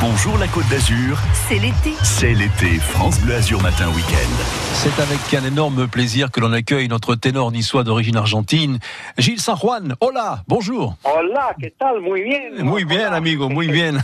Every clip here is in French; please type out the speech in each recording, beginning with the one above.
Bonjour la Côte d'Azur. C'est l'été. C'est l'été. France Bleu Azur Matin Week-end. C'est avec un énorme plaisir que l'on accueille notre ténor niçois d'origine argentine, Gilles San Juan. Hola, bonjour. Hola, ¿qué tal? Muy bien. Muy bien, amigo, muy bien.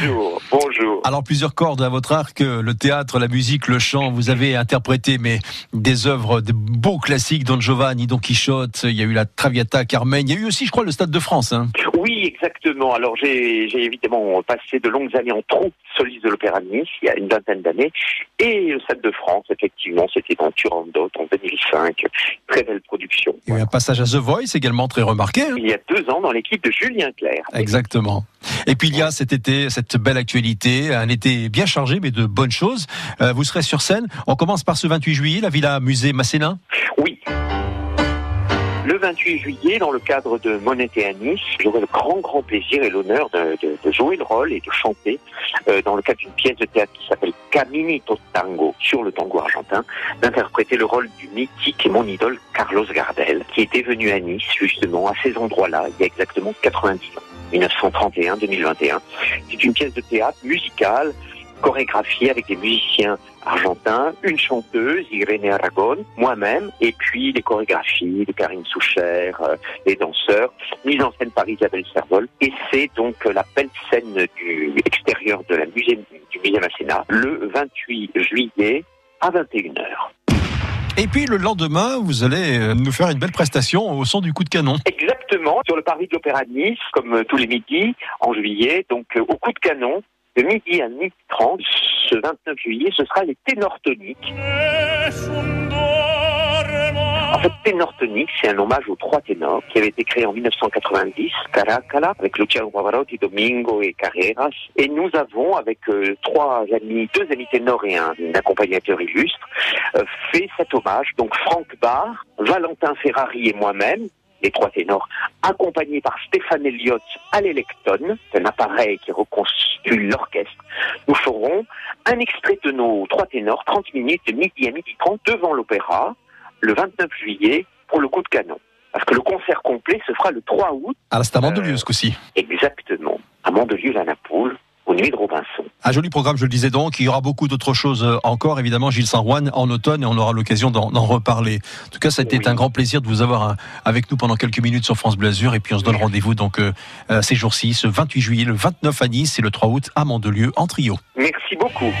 bonjour, bonjour. Alors, plusieurs cordes à votre arc, le théâtre, la musique, le chant. Vous avez interprété mais, des œuvres, de beaux classiques, Don Giovanni, Don Quichotte, il y a eu la Traviata, Carmen. Il y a eu aussi, je crois, le Stade de France. Hein. Oui, exactement. Alors, j'ai évidemment passé de longues années en troupe soliste de l'Opéra de Nice, il y a une vingtaine d'années, et le Stade de France, effectivement, c'était dans Turandot en 2005. Très belle production. Il y a un passage à The Voice également très remarqué. Hein. il y a deux ans dans l'équipe de Julien Clerc. Exactement. Et puis il y a cet été, cette belle actualité, un été bien chargé, mais de bonnes choses. Euh, vous serez sur scène. On commence par ce 28 juillet, la Villa Musée Masséna. Oui, le 28 juillet, dans le cadre de Moneté à Nice, j'aurai le grand, grand plaisir et l'honneur de, jouer le rôle et de chanter euh, dans le cadre d'une pièce de théâtre qui s'appelle Caminito Tango, sur le tango argentin, d'interpréter le rôle du mythique et mon idole Carlos Gardel, qui était venu à Nice, justement, à ces endroits-là, il y a exactement 90 ans, 1931-2021. C'est une pièce de théâtre musicale chorégraphiée avec des musiciens argentins, une chanteuse, Irene Aragon, moi-même, et puis les chorégraphies de Karine Soucher, euh, les danseurs, mise en scène par Isabelle Servol. Et c'est donc la belle scène du extérieur de la musée, du musée Masséna, le 28 juillet à 21h. Et puis le lendemain, vous allez euh, nous faire une belle prestation au son du coup de canon. Exactement, sur le parvis de l'Opéra de Nice, comme euh, tous les midis en juillet, donc au coup de canon, de midi à midi 30, ce 29 juillet, ce sera les ténors toniques. En fait, ténor tonique, c'est un hommage aux trois ténors qui avait été créé en 1990, Caracalla, avec Luciano Pavarotti, Domingo et Carreras. Et nous avons, avec euh, trois amis, deux amis ténors et un, accompagnateur illustre, euh, fait cet hommage. Donc Franck Barr, Valentin Ferrari et moi-même, les trois ténors, accompagnés par Stéphane Elliott à l'électone, un appareil qui reconstitue l'orchestre. Nous ferons un extrait de nos trois ténors, 30 minutes de midi à midi 30 devant l'opéra, le 29 juillet, pour le coup de canon. Parce que le concert complet se fera le 3 août. Ah, c'est à Mandelieu, ce coup-ci. Exactement. À Mandelieu, la Napoule aux Nuits de Robinson. Un joli programme, je le disais donc. Il y aura beaucoup d'autres choses euh, encore, évidemment, Gilles Saint-Juan en automne, et on aura l'occasion d'en reparler. En tout cas, ça a été un grand plaisir de vous avoir euh, avec nous pendant quelques minutes sur France Blasure, et puis on se donne rendez-vous donc euh, ces jours-ci, ce 28 juillet, le 29 à Nice et le 3 août à Mandelieu en trio. Merci beaucoup.